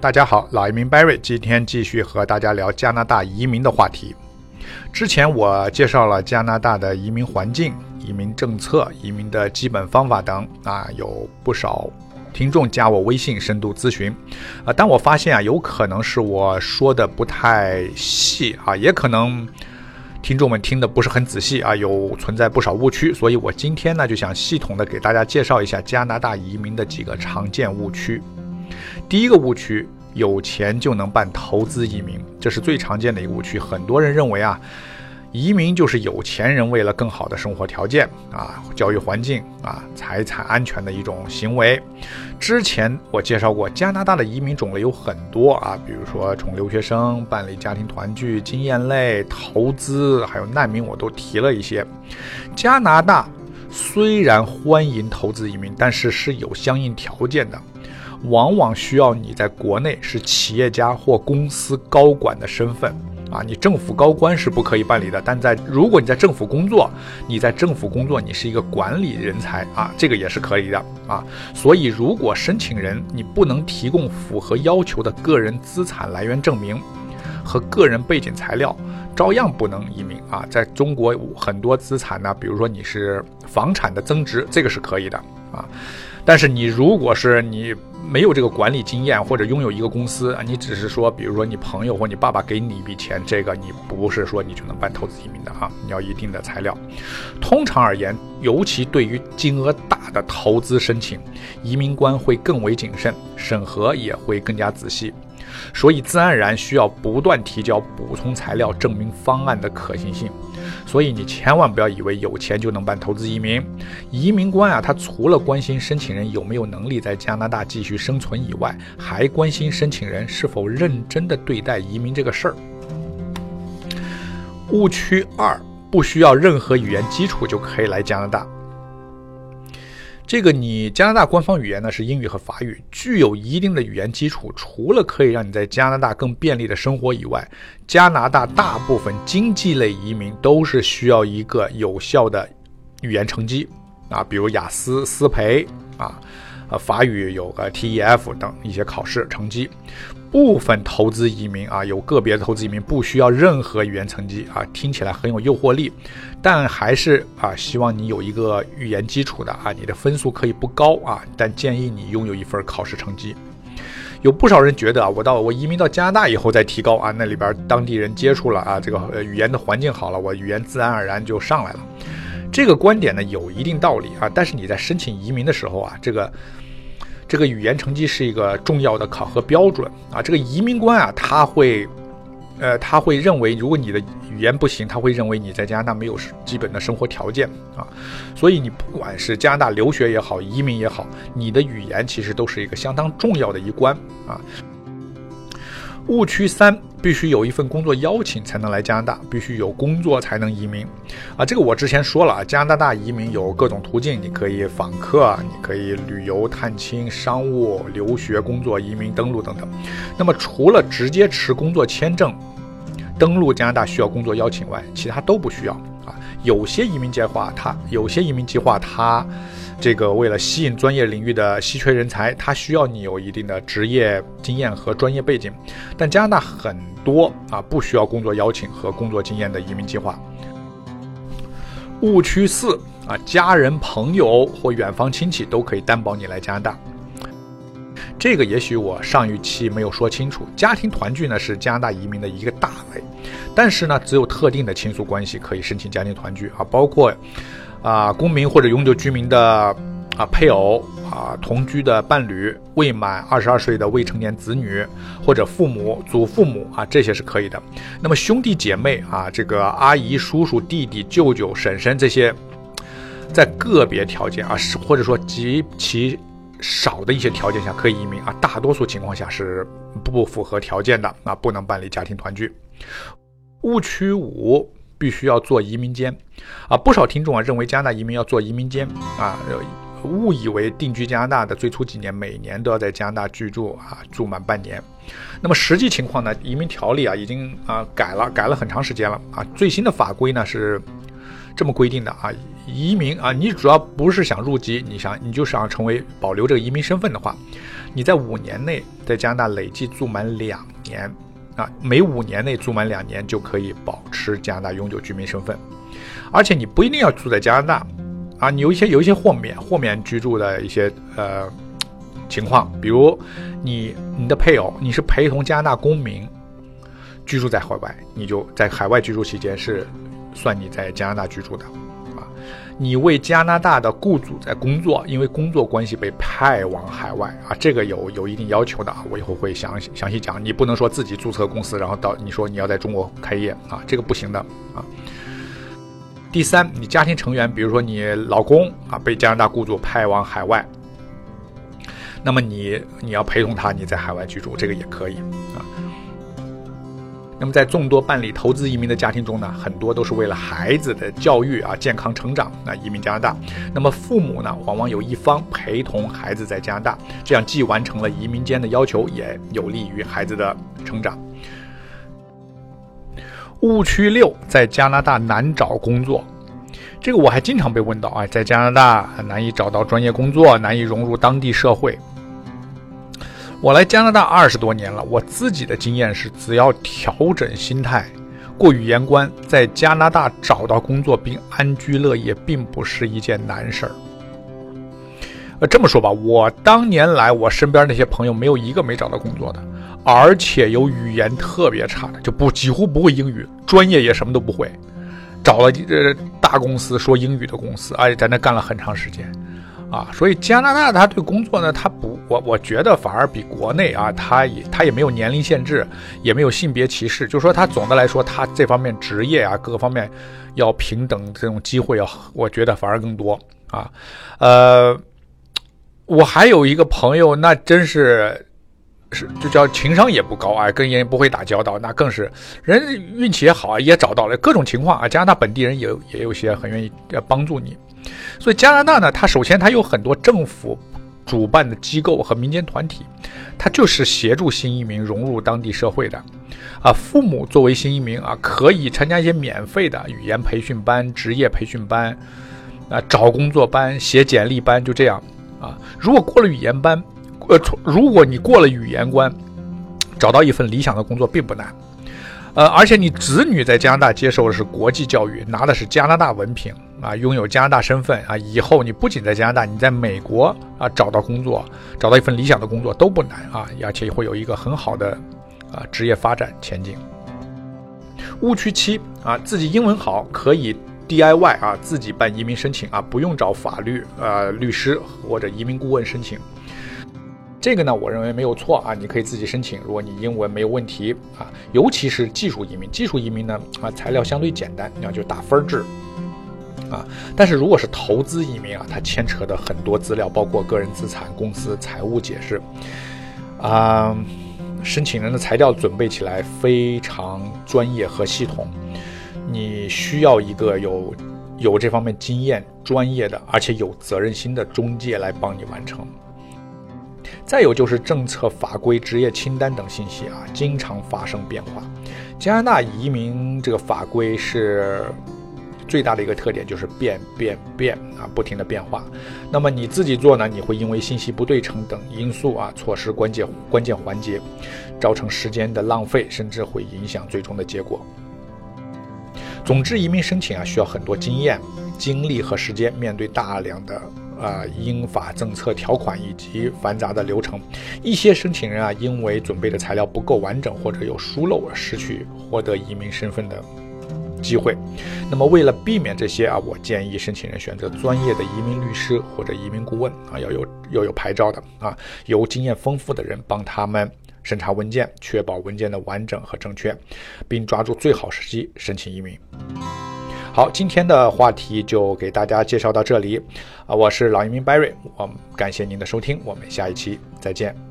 大家好，老移民 Barry 今天继续和大家聊加拿大移民的话题。之前我介绍了加拿大的移民环境、移民政策、移民的基本方法等啊，有不少听众加我微信深度咨询啊，但我发现啊，有可能是我说的不太细啊，也可能。听众们听的不是很仔细啊，有存在不少误区，所以我今天呢就想系统的给大家介绍一下加拿大移民的几个常见误区。第一个误区，有钱就能办投资移民，这是最常见的一个误区，很多人认为啊。移民就是有钱人为了更好的生活条件啊、教育环境啊、财产安全的一种行为。之前我介绍过，加拿大的移民种类有很多啊，比如说从留学生、办理家庭团聚、经验类、投资，还有难民，我都提了一些。加拿大虽然欢迎投资移民，但是是有相应条件的，往往需要你在国内是企业家或公司高管的身份。啊，你政府高官是不可以办理的，但在如果你在政府工作，你在政府工作，你是一个管理人才啊，这个也是可以的啊。所以，如果申请人你不能提供符合要求的个人资产来源证明和个人背景材料，照样不能移民啊。在中国很多资产呢，比如说你是房产的增值，这个是可以的啊。但是你如果是你没有这个管理经验，或者拥有一个公司啊，你只是说，比如说你朋友或你爸爸给你一笔钱，这个你不是说你就能办投资移民的啊，你要一定的材料。通常而言，尤其对于金额大的投资申请，移民官会更为谨慎，审核也会更加仔细。所以自然而然需要不断提交补充材料，证明方案的可行性。所以你千万不要以为有钱就能办投资移民。移民官啊，他除了关心申请人有没有能力在加拿大继续生存以外，还关心申请人是否认真的对待移民这个事儿。误区二：不需要任何语言基础就可以来加拿大。这个你加拿大官方语言呢是英语和法语，具有一定的语言基础，除了可以让你在加拿大更便利的生活以外，加拿大大部分经济类移民都是需要一个有效的语言成绩啊，比如雅思、思培啊。呃，法语有个 TEF 等一些考试成绩，部分投资移民啊，有个别的投资移民不需要任何语言成绩啊，听起来很有诱惑力，但还是啊，希望你有一个语言基础的啊，你的分数可以不高啊，但建议你拥有一份考试成绩。有不少人觉得啊，我到我移民到加拿大以后再提高啊，那里边当地人接触了啊，这个语言的环境好了，我语言自然而然就上来了。这个观点呢有一定道理啊，但是你在申请移民的时候啊，这个这个语言成绩是一个重要的考核标准啊。这个移民官啊，他会呃他会认为，如果你的语言不行，他会认为你在加拿大没有基本的生活条件啊。所以你不管是加拿大留学也好，移民也好，你的语言其实都是一个相当重要的一关啊。误区三，必须有一份工作邀请才能来加拿大，必须有工作才能移民，啊，这个我之前说了啊，加拿大移民有各种途径，你可以访客，你可以旅游探亲、商务、留学、工作、移民、登陆等等。那么除了直接持工作签证登陆加拿大需要工作邀请外，其他都不需要啊。有些移民计划，它有些移民计划它。这个为了吸引专业领域的稀缺人才，它需要你有一定的职业经验和专业背景。但加拿大很多啊不需要工作邀请和工作经验的移民计划。误区四啊，家人、朋友或远方亲戚都可以担保你来加拿大。这个也许我上一期没有说清楚。家庭团聚呢是加拿大移民的一个大类，但是呢只有特定的亲属关系可以申请家庭团聚啊，包括。啊，公民或者永久居民的啊配偶啊同居的伴侣，未满二十二岁的未成年子女或者父母、祖父母啊，这些是可以的。那么兄弟姐妹啊，这个阿姨、叔叔、弟弟、舅舅、婶婶这些，在个别条件啊，是或者说极其少的一些条件下可以移民啊，大多数情况下是不符合条件的啊，不能办理家庭团聚。误区五。必须要做移民监，啊，不少听众啊认为加拿大移民要做移民监啊，误以为定居加拿大的最初几年每年都要在加拿大居住啊，住满半年。那么实际情况呢？移民条例啊已经啊改了，改了很长时间了啊。最新的法规呢是这么规定的啊。移民啊，你主要不是想入籍，你想你就想成为保留这个移民身份的话，你在五年内在加拿大累计住满两年啊，每五年内住满两年就可以保持加拿大永久居民身份，而且你不一定要住在加拿大啊，你有一些有一些豁免豁免居住的一些呃情况，比如你你的配偶你是陪同加拿大公民居住在海外，你就在海外居住期间是算你在加拿大居住的。啊你为加拿大的雇主在工作，因为工作关系被派往海外啊，这个有有一定要求的啊，我以后会详细详细讲。你不能说自己注册公司，然后到你说你要在中国开业啊，这个不行的啊。第三，你家庭成员，比如说你老公啊，被加拿大雇主派往海外，那么你你要陪同他，你在海外居住，这个也可以啊。那么，在众多办理投资移民的家庭中呢，很多都是为了孩子的教育啊、健康成长那移民加拿大。那么，父母呢，往往有一方陪同孩子在加拿大，这样既完成了移民间的要求，也有利于孩子的成长。误区六，在加拿大难找工作，这个我还经常被问到啊，在加拿大难以找到专业工作，难以融入当地社会。我来加拿大二十多年了，我自己的经验是，只要调整心态，过语言关，在加拿大找到工作并安居乐业，并不是一件难事儿。呃，这么说吧，我当年来，我身边那些朋友没有一个没找到工作的，而且有语言特别差的，就不几乎不会英语，专业也什么都不会，找了呃大公司说英语的公司，而且在那干了很长时间。啊，所以加拿大他对工作呢，他不，我我觉得反而比国内啊，他也他也没有年龄限制，也没有性别歧视，就说他总的来说，他这方面职业啊，各个方面要平等，这种机会要，我觉得反而更多啊。呃，我还有一个朋友，那真是是就叫情商也不高啊，跟人不会打交道，那更是人运气也好啊，也找到了各种情况啊，加拿大本地人也也有些很愿意帮助你。所以加拿大呢，它首先它有很多政府主办的机构和民间团体，它就是协助新移民融入当地社会的。啊，父母作为新移民啊，可以参加一些免费的语言培训班、职业培训班，啊，找工作班、写简历班，就这样啊。如果过了语言班，呃，如果你过了语言关，找到一份理想的工作并不难。呃，而且你子女在加拿大接受的是国际教育，拿的是加拿大文凭。啊，拥有加拿大身份啊，以后你不仅在加拿大，你在美国啊找到工作，找到一份理想的工作都不难啊，而且会有一个很好的啊职业发展前景。误区七啊，自己英文好可以 DIY 啊，自己办移民申请啊，不用找法律呃律师或者移民顾问申请。这个呢，我认为没有错啊，你可以自己申请，如果你英文没有问题啊，尤其是技术移民，技术移民呢啊材料相对简单，那就打分制。啊，但是如果是投资移民啊，它牵扯的很多资料，包括个人资产、公司财务解释，啊，申请人的材料准备起来非常专业和系统，你需要一个有有这方面经验、专业的，而且有责任心的中介来帮你完成。再有就是政策法规、职业清单等信息啊，经常发生变化。加拿大移民这个法规是。最大的一个特点就是变变变啊，不停的变化。那么你自己做呢，你会因为信息不对称等因素啊，错失关键关键环节，造成时间的浪费，甚至会影响最终的结果。总之，移民申请啊，需要很多经验、精力和时间，面对大量的啊英法政策条款以及繁杂的流程，一些申请人啊，因为准备的材料不够完整或者有疏漏而失去获得移民身份的。机会，那么为了避免这些啊，我建议申请人选择专业的移民律师或者移民顾问啊，要有要有牌照的啊，由经验丰富的人帮他们审查文件，确保文件的完整和正确，并抓住最好时机申请移民。好，今天的话题就给大家介绍到这里啊，我是老移民 Barry，我感谢您的收听，我们下一期再见。